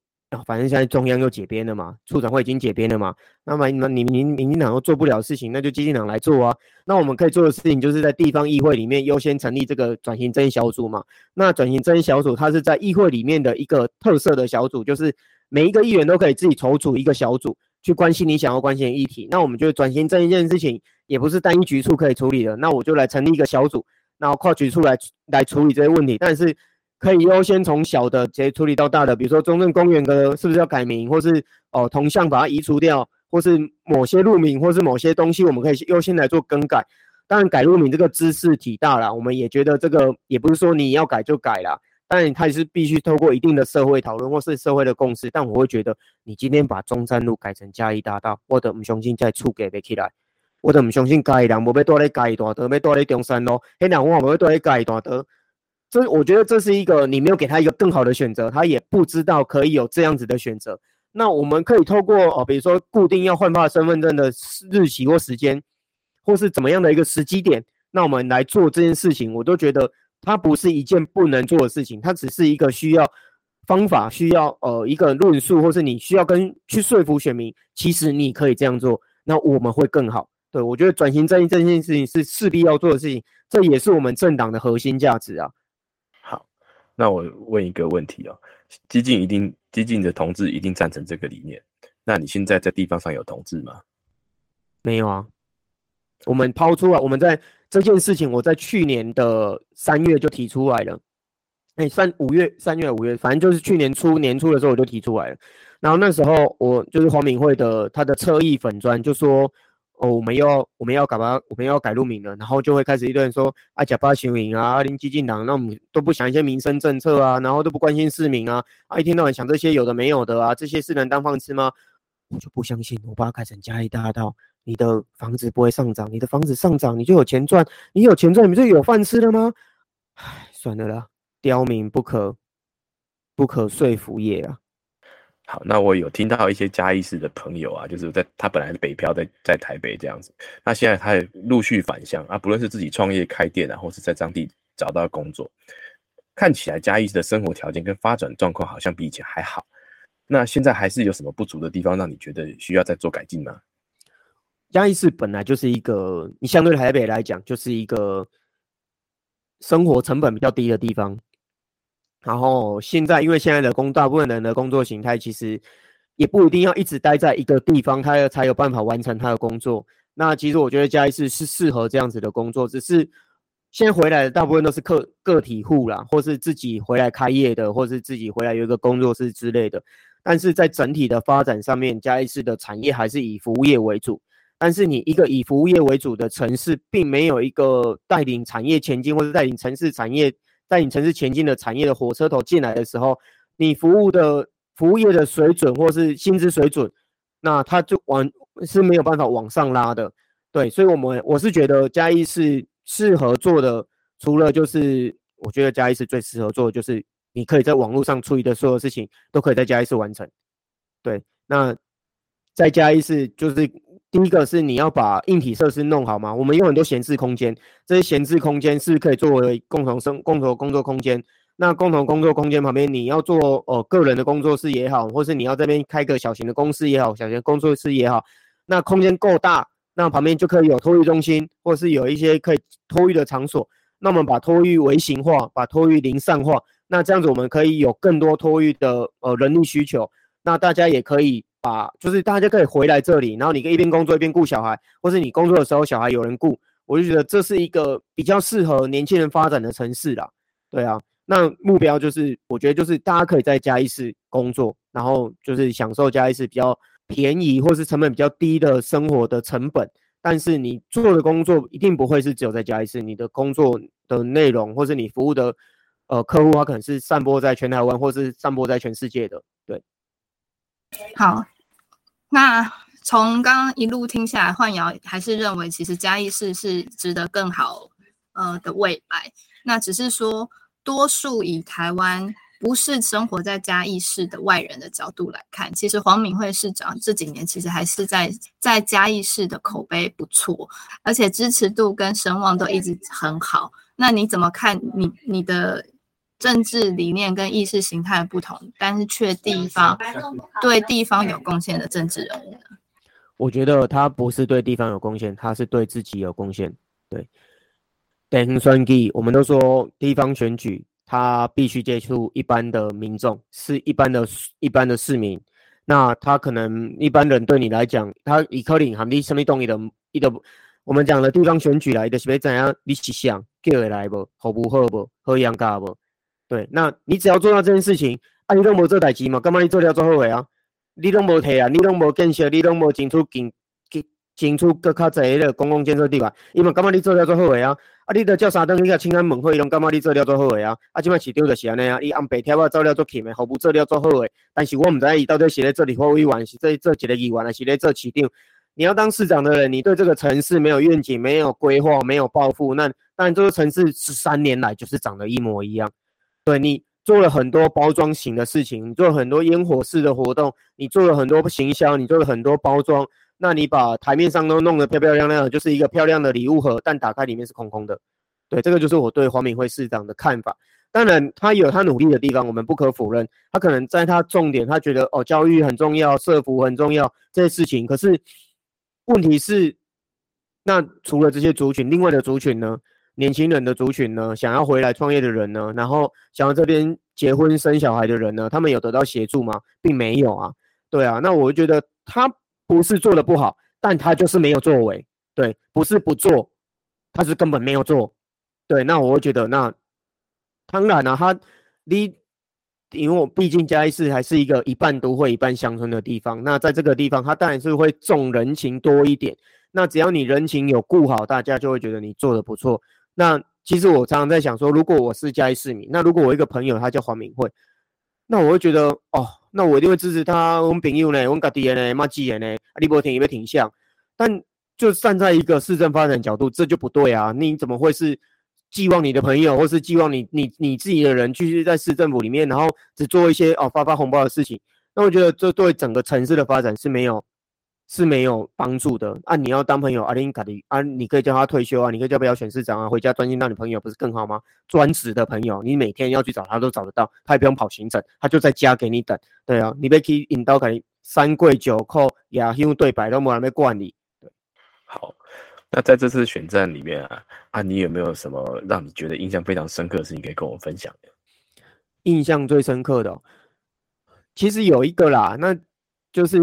反正现在中央又解编了嘛，处长会已经解编了嘛，那么那你民民进党又做不了事情，那就基进党来做啊。那我们可以做的事情就是在地方议会里面优先成立这个转型正义小组嘛。那转型正义小组它是在议会里面的一个特色的小组，就是每一个议员都可以自己筹组一个小组去关心你想要关心的议题。那我们就转型正义这件事情也不是单一局处可以处理的，那我就来成立一个小组。然后跨局出来来处理这些问题，但是可以优先从小的直接处理到大的，比如说中正公园的是不是要改名，或是哦铜像把它移除掉，或是某些路名，或是某些东西，我们可以优先来做更改。当然改路名这个知识体大了，我们也觉得这个也不是说你要改就改了，但它也是必须透过一定的社会讨论或是社会的共识。但我会觉得，你今天把中山路改成嘉义大道，我的唔相信再触给不起来。我都唔相信嘉义人无要住咧嘉义大道，要住咧中山路。迄人我无要住咧嘉义大道。这我觉得这是一个你没有给他一个更好的选择，他也不知道可以有这样子的选择。那我们可以透过呃，比如说固定要换发身份证的日期或时间，或是怎么样的一个时机点，那我们来做这件事情，我都觉得它不是一件不能做的事情，它只是一个需要方法，需要呃一个论述，或是你需要跟去说服选民，其实你可以这样做，那我们会更好。对，我觉得转型正义这件事情是势必要做的事情，这也是我们政党的核心价值啊。好，那我问一个问题哦，激进一定激进的同志一定赞成这个理念，那你现在在地方上有同志吗？没有啊，我们抛出来，我们在这件事情，我在去年的三月就提出来了，哎，三五月、三月、五月，反正就是去年初年初的时候我就提出来了，然后那时候我就是黄敏慧的他的车艺粉砖就说。哦，我们要我们要改吧，我们要改路名了，然后就会开始一堆人说啊，假八行营啊，二零激进党，那我们都不想一些民生政策啊，然后都不关心市民啊，啊，一天到晚想这些有的没有的啊，这些是能当饭吃吗？我就不相信，我把它改成嘉义大道，你的房子不会上涨，你的房子上涨，你就有钱赚，你有钱赚，你不就有饭吃了吗？唉，算了啦，刁民不可不可说服也啊。好，那我有听到一些嘉义市的朋友啊，就是在他本来北漂，在在台北这样子，那现在他也陆续返乡啊，不论是自己创业开店啊，或是在当地找到工作，看起来嘉义市的生活条件跟发展状况好像比以前还好。那现在还是有什么不足的地方，让你觉得需要再做改进吗？嘉义市本来就是一个，你相对台北来讲，就是一个生活成本比较低的地方。然后现在，因为现在的工，大部分人的工作形态其实也不一定要一直待在一个地方，他才有办法完成他的工作。那其实我觉得嘉义市是适合这样子的工作，只是现在回来的大部分都是个个体户啦，或是自己回来开业的，或是自己回来有一个工作室之类的。但是在整体的发展上面，嘉义市的产业还是以服务业为主。但是你一个以服务业为主的城市，并没有一个带领产业前进，或者带领城市产业。在你城市前进的产业的火车头进来的时候，你服务的服务业的水准或是薪资水准，那它就往是没有办法往上拉的。对，所以，我们我是觉得嘉义是适合做的，除了就是我觉得嘉义是最适合做的，就是你可以在网络上处理的所有事情都可以在嘉义市完成。对，那在嘉义市，就是第一个是你要把硬体设施弄好嘛。我们有很多闲置空间，这些闲置空间是可以作为共同生、共同工作空间。那共同工作空间旁边，你要做呃个人的工作室也好，或是你要这边开个小型的公司也好，小型工作室也好，那空间够大，那旁边就可以有托育中心，或是有一些可以托育的场所。那我们把托育微型化，把托育零散化，那这样子我们可以有更多托育的呃人力需求。那大家也可以。把就是大家可以回来这里，然后你可以一边工作一边顾小孩，或是你工作的时候小孩有人顾，我就觉得这是一个比较适合年轻人发展的城市啦。对啊，那目标就是我觉得就是大家可以在嘉义市工作，然后就是享受嘉义市比较便宜或是成本比较低的生活的成本。但是你做的工作一定不会是只有在嘉义市，你的工作的内容或是你服务的呃客户，他可能是散播在全台湾或是散播在全世界的。对。好，那从刚刚一路听下来，幻瑶还是认为其实嘉义市是值得更好呃的未来。那只是说，多数以台湾不是生活在嘉义市的外人的角度来看，其实黄敏惠市长这几年其实还是在在嘉义市的口碑不错，而且支持度跟声望都一直很好。那你怎么看？你你的？政治理念跟意识形态不同，但是却地方对地方有贡献的政治人物呢？我觉得他不是对地方有贡献，他是对自己有贡献。对，等选举，我们都说地方选举，他必须接触一般的民众，是一般的一般的市民。那他可能一般人对你来讲，他以可能含你什么东西的，一个我们讲的地方选举来的是要怎样？你是想叫会来不？好不好不？好养家不？对，那你只要做到这件事情，啊，你拢无做代志嘛？干嘛你做了做好个啊？你拢无提啊？你拢无建设？你拢无进出进进进出搁较侪个公共建设地方？伊嘛干嘛你做了做好个啊？啊，你都叫三顿去甲青安问会，伊拢干嘛你做了做好个啊？啊，即摆市场就是安尼啊，伊按白条啊做了做欠的，服务做了做好个，但是我毋知影伊到底是咧做立法委员，是做做一个议员，还是咧做市长？你要当市长的人，你对这个城市没有愿景、没有规划、没有抱负，那当然这个城市十三年来就是长得一模一样。对你做了很多包装型的事情，你做了很多烟火式的活动，你做了很多行销，你做了很多包装，那你把台面上都弄得漂漂亮亮的，就是一个漂亮的礼物盒，但打开里面是空空的。对，这个就是我对黄敏惠市长的看法。当然，他有他努力的地方，我们不可否认。他可能在他重点，他觉得哦，教育很重要，社福很重要这些事情。可是问题是，那除了这些族群，另外的族群呢？年轻人的族群呢，想要回来创业的人呢，然后想要这边结婚生小孩的人呢，他们有得到协助吗？并没有啊。对啊，那我就觉得他不是做的不好，但他就是没有作为。对，不是不做，他是根本没有做。对，那我会觉得，那当然了，他你因为我毕竟嘉义市还是一个一半都会一半乡村的地方，那在这个地方，他当然是会重人情多一点。那只要你人情有顾好，大家就会觉得你做的不错。那其实我常常在想说，如果我是嘉义市民，那如果我一个朋友他叫黄敏惠，那我会觉得哦，那我一定会支持他。我们朋友呢，我们家弟呢，妈鸡人呢，李伯廷也会挺像。但就站在一个市政发展角度，这就不对啊！你怎么会是寄望你的朋友，或是寄望你你你自己的人，继续在市政府里面，然后只做一些哦发发红包的事情？那我觉得这对整个城市的发展是没有。是没有帮助的啊！你要当朋友，阿林卡的啊，你可以叫他退休啊，你可以叫不要选市长啊，回家专心当你朋友，不是更好吗？专职的朋友，你每天要去找他都找得到，他也不用跑行程，他就在家给你等。对啊，你被去引导给三跪九叩亚兄对白都没人被惯你。对，好，那在这次选战里面啊，啊，你有没有什么让你觉得印象非常深刻的事情可以跟我分享的？印象最深刻的，其实有一个啦，那就是。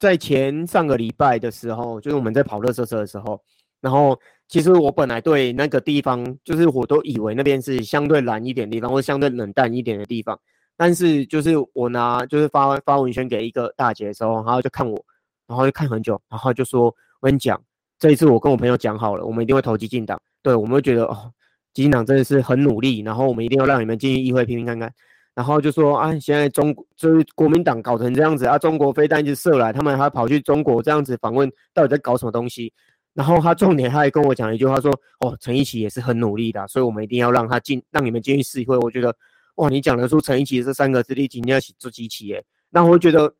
在前上个礼拜的时候，就是我们在跑热车车的时候，然后其实我本来对那个地方，就是我都以为那边是相对蓝一点地方，或者相对冷淡一点的地方。但是就是我拿就是发发文宣给一个大姐的时候，然后就看我，然后就看很久，然后就说我跟你讲，这一次我跟我朋友讲好了，我们一定会投激进党。对，我们会觉得哦，激进党真的是很努力，然后我们一定要让你们进议会拼拼看看。然后就说啊，现在中国就是国民党搞成这样子啊，中国飞弹一直射来，他们还跑去中国这样子访问，到底在搞什么东西？然后他重点他还跟我讲一句话说，哦，陈一奇也是很努力的，所以我们一定要让他进，让你们进去试一会。我觉得哇，你讲得出陈一奇这三个字，你今天要做机器耶？那我觉得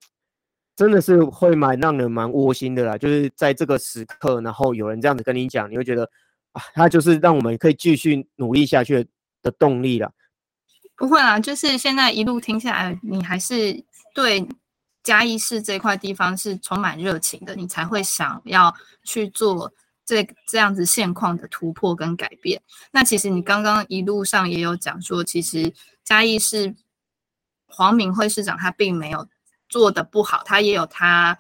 真的是会蛮让人蛮窝心的啦。就是在这个时刻，然后有人这样子跟你讲，你会觉得啊，他就是让我们可以继续努力下去的动力了。不会啦，就是现在一路听下来，你还是对嘉义市这块地方是充满热情的，你才会想要去做这这样子现况的突破跟改变。那其实你刚刚一路上也有讲说，其实嘉义市黄明辉市长他并没有做的不好，他也有他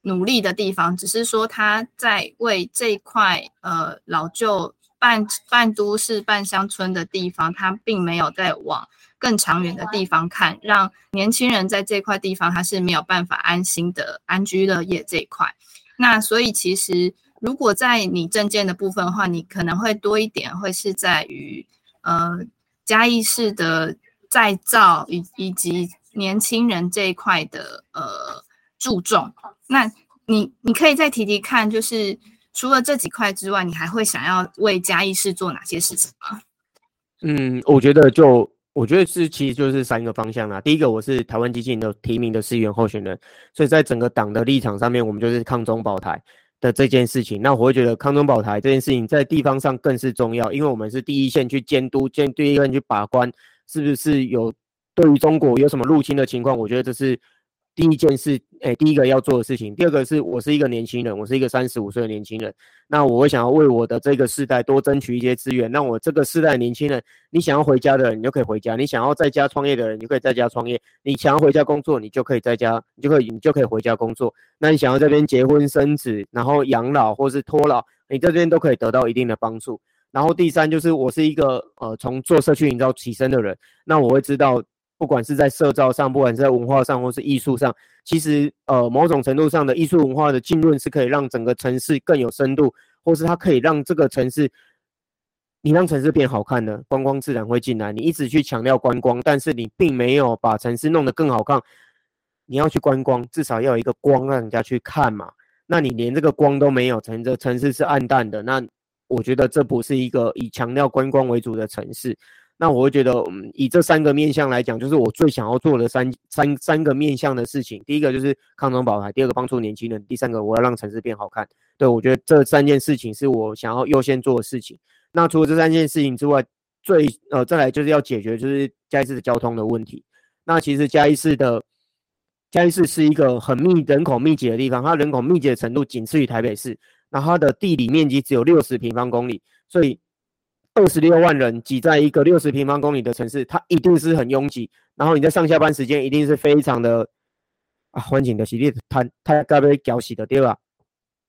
努力的地方，只是说他在为这块呃老旧。半半都市半乡村的地方，他并没有在往更长远的地方看，让年轻人在这块地方他是没有办法安心的安居乐业这一块。那所以其实如果在你证件的部分的话，你可能会多一点，会是在于呃嘉义市的再造以以及年轻人这一块的呃注重。那你你可以再提提看，就是。除了这几块之外，你还会想要为嘉义市做哪些事情吗？嗯，我觉得就我觉得是，其实就是三个方向啦。第一个，我是台湾基金的提名的市议员候选人，所以在整个党的立场上面，我们就是抗中保台的这件事情。那我会觉得抗中保台这件事情在地方上更是重要，因为我们是第一线去监督、监第一线去把关，是不是有对于中国有什么入侵的情况？我觉得这是。第一件事，哎，第一个要做的事情。第二个是我是一个年轻人，我是一个三十五岁的年轻人。那我会想要为我的这个世代多争取一些资源。那我这个世代年轻人，你想要回家的人，你就可以回家；你想要在家创业的人，你就可以在家创业；你想要回家工作，你就可以在家，你就可以你就可以回家工作。那你想要这边结婚生子，然后养老或是托老，你这边都可以得到一定的帮助。然后第三就是我是一个呃从做社区营造起身的人，那我会知道。不管是在社造上，不管是在文化上，或是艺术上，其实呃某种程度上的艺术文化的浸润是可以让整个城市更有深度，或是它可以让这个城市，你让城市变好看的，观光自然会进来。你一直去强调观光，但是你并没有把城市弄得更好看。你要去观光，至少要有一个光让人家去看嘛。那你连这个光都没有，城这城市是暗淡的。那我觉得这不是一个以强调观光为主的城市。那我会觉得，以这三个面向来讲，就是我最想要做的三三三个面向的事情。第一个就是抗中保台，第二个帮助年轻人，第三个我要让城市变好看。对我觉得这三件事情是我想要优先做的事情。那除了这三件事情之外，最呃再来就是要解决就是嘉义市的交通的问题。那其实嘉义市的嘉义市是一个很密人口密集的地方，它人口密集的程度仅次于台北市，那它的地理面积只有六十平方公里，所以。二十六万人挤在一个六十平方公里的城市，它一定是很拥挤。然后你在上下班时间一定是非常的啊，环境的洗地，它它该被搅洗的对吧？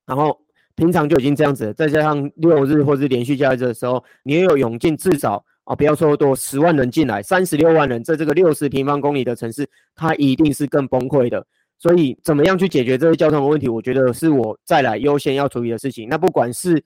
然后平常就已经这样子，再加上六日或是连续假日的时候，你也有涌进至少啊，不要说多十万人进来，三十六万人在这个六十平方公里的城市，它一定是更崩溃的。所以怎么样去解决这些交通的问题，我觉得是我再来优先要处理的事情。那不管是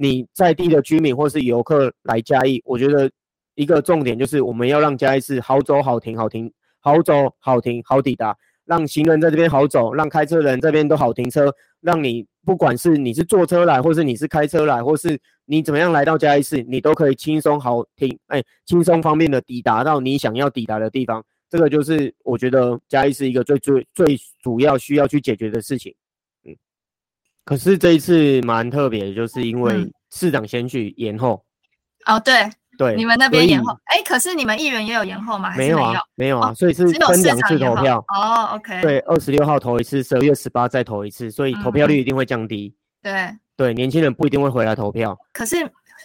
你在地的居民或是游客来嘉义，我觉得一个重点就是我们要让嘉义是好走好停好停好走好停好抵达，让行人在这边好走，让开车人这边都好停车，让你不管是你是坐车来，或是你是开车来，或是你怎么样来到嘉义市，你都可以轻松好停，哎，轻松方便的抵达到你想要抵达的地方。这个就是我觉得嘉义是一个最最最主要需要去解决的事情。可是这一次蛮特别，就是因为市长先去延后。哦，对对，你们那边延后，哎，可是你们议员也有延后吗？没有啊，没有啊，所以是分两次投票。哦，OK。对，二十六号投一次，十二月十八再投一次，所以投票率一定会降低。对对，年轻人不一定会回来投票。可是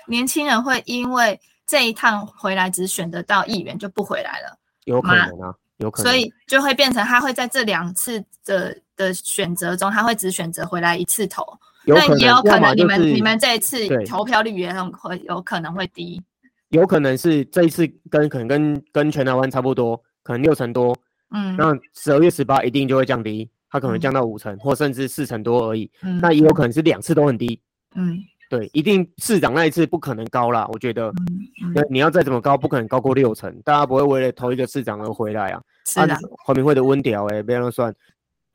年轻人会因为这一趟回来只选得到议员，就不回来了？有可能啊，有可能。所以就会变成他会在这两次的。的选择中，他会只选择回来一次投，那也有可能你们你们这一次投票率也很会有可能会低，有可能是这一次跟可能跟跟全台湾差不多，可能六成多，嗯，那十二月十八一定就会降低，它可能降到五成或甚至四成多而已，嗯，那也有可能是两次都很低，嗯，对，一定市长那一次不可能高啦，我觉得，那你要再怎么高，不可能高过六成，大家不会为了投一个市长而回来啊，是的，黄明会的温调哎，不要乱算。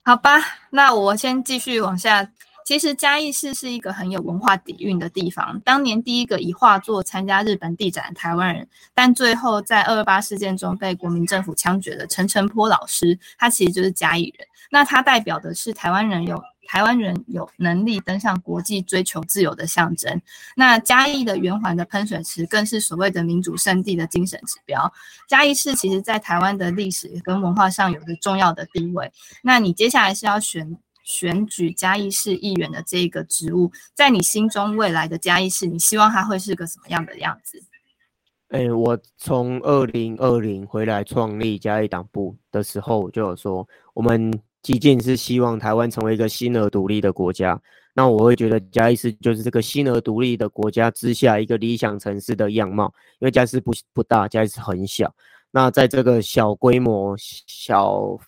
好吧，那我先继续往下其实嘉义市是一个很有文化底蕴的地方。当年第一个以画作参加日本地展的台湾人，但最后在二二八事件中被国民政府枪决的陈澄波老师，他其实就是嘉义人。那他代表的是台湾人有台湾人有能力登上国际追求自由的象征。那嘉义的圆环的喷水池更是所谓的民主圣地的精神指标。嘉义市其实在台湾的历史跟文化上有着重要的地位。那你接下来是要选？选举嘉义市议员的这个职务，在你心中未来的嘉义市，你希望它会是个什么样的样子？哎，我从二零二零回来创立嘉义党部的时候，就有说，我们激进是希望台湾成为一个新而独立的国家。那我会觉得嘉义市就是这个新而独立的国家之下一个理想城市的样貌，因为嘉义市不不大，嘉义市很小。那在这个小规模小。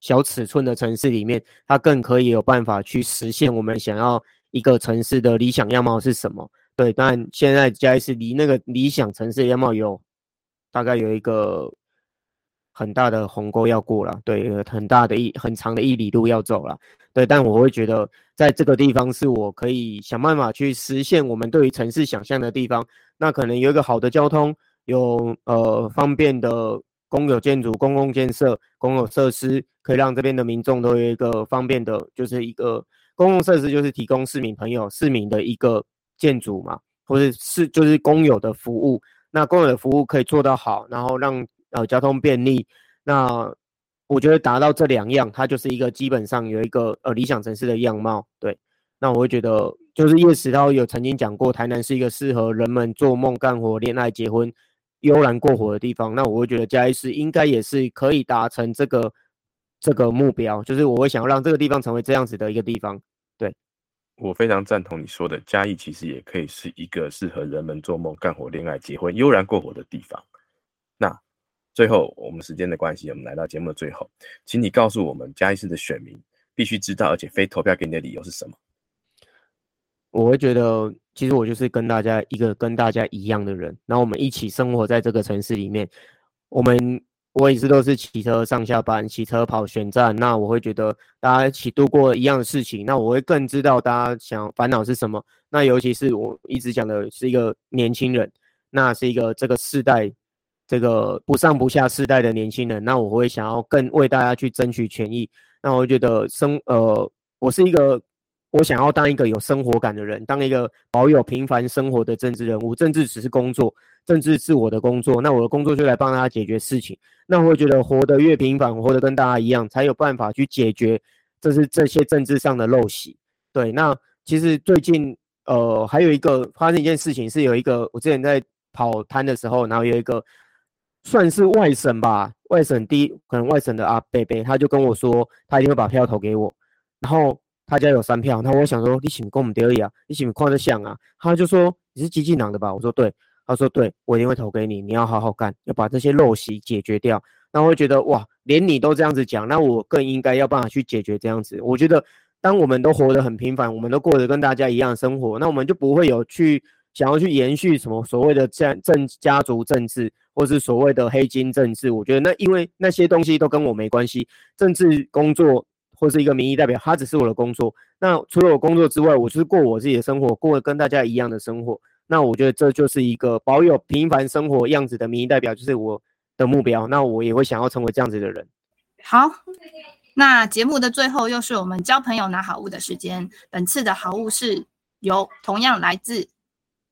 小尺寸的城市里面，它更可以有办法去实现我们想要一个城市的理想样貌是什么？对，但现在嘉义市离那个理想城市样貌有大概有一个很大的鸿沟要过了，对，很大的一很长的一里路要走了，对。但我会觉得，在这个地方是我可以想办法去实现我们对于城市想象的地方。那可能有一个好的交通，有呃方便的。公有建筑、公共建设、公有设施，可以让这边的民众都有一个方便的，就是一个公共设施，就是提供市民朋友、市民的一个建筑嘛，或者是就是公有的服务。那公有的服务可以做到好，然后让呃交通便利。那我觉得达到这两样，它就是一个基本上有一个呃理想城市的样貌。对，那我会觉得，就是叶石涛有曾经讲过，台南是一个适合人们做梦、干活、恋爱、结婚。悠然过活的地方，那我会觉得嘉义市应该也是可以达成这个这个目标，就是我会想要让这个地方成为这样子的一个地方。对，我非常赞同你说的，嘉义其实也可以是一个适合人们做梦、干活、恋爱、结婚、悠然过活的地方。那最后，我们时间的关系，我们来到节目的最后，请你告诉我们嘉义市的选民必须知道，而且非投票给你的理由是什么？我会觉得，其实我就是跟大家一个跟大家一样的人，然后我们一起生活在这个城市里面。我们我一直都是骑车上下班，骑车跑选战。那我会觉得大家一起度过一样的事情，那我会更知道大家想烦恼是什么。那尤其是我一直讲的是一个年轻人，那是一个这个世代，这个不上不下世代的年轻人。那我会想要更为大家去争取权益。那我觉得生呃，我是一个。我想要当一个有生活感的人，当一个保有平凡生活的政治人物。政治只是工作，政治是我的工作。那我的工作就来帮大家解决事情。那我会觉得活得越平凡，活得跟大家一样，才有办法去解决这是这些政治上的陋习。对，那其实最近呃还有一个发生一件事情，是有一个我之前在跑摊的时候，然后有一个算是外省吧，外省第一可能外省的阿贝贝，他就跟我说，他一定会把票投给我，然后。他家有三票，那我想说，你请跟我们第二啊？你请看着想啊？他就说你是激进党的吧？我说对，他说对，我一定会投给你，你要好好干，要把这些陋习解决掉。那我会觉得哇，连你都这样子讲，那我更应该要办法去解决这样子。我觉得，当我们都活得很平凡，我们都过得跟大家一样的生活，那我们就不会有去想要去延续什么所谓的家政家族政治，或是所谓的黑金政治。我觉得那因为那些东西都跟我没关系，政治工作。或是一个民意代表，他只是我的工作。那除了我工作之外，我就是过我自己的生活，过跟大家一样的生活。那我觉得这就是一个保有平凡生活样子的民意代表，就是我的目标。那我也会想要成为这样子的人。好，那节目的最后又是我们交朋友拿好物的时间。本次的好物是由同样来自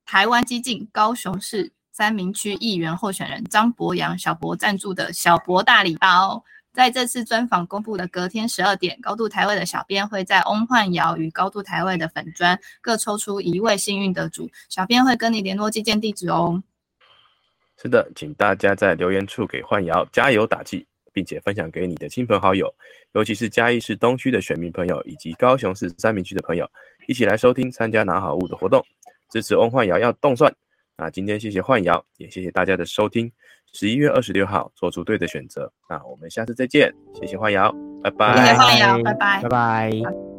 台湾激进高雄市三明区议员候选人张博洋小博赞助的小博大礼包。在这次专访公布的隔天十二点，高度台位的小编会在翁焕瑶与高度台位的粉砖各抽出一位幸运得主，小编会跟你联络寄件地址哦。是的，请大家在留言处给焕瑶加油打气，并且分享给你的亲朋好友，尤其是嘉义市东区的选民朋友以及高雄市三明区的朋友，一起来收听参加拿好物的活动，支持翁焕瑶要动算。那今天谢谢焕瑶，也谢谢大家的收听。十一月二十六号，做出对的选择。那我们下次再见，谢谢焕瑶，拜拜。谢谢焕瑶，拜拜，拜拜。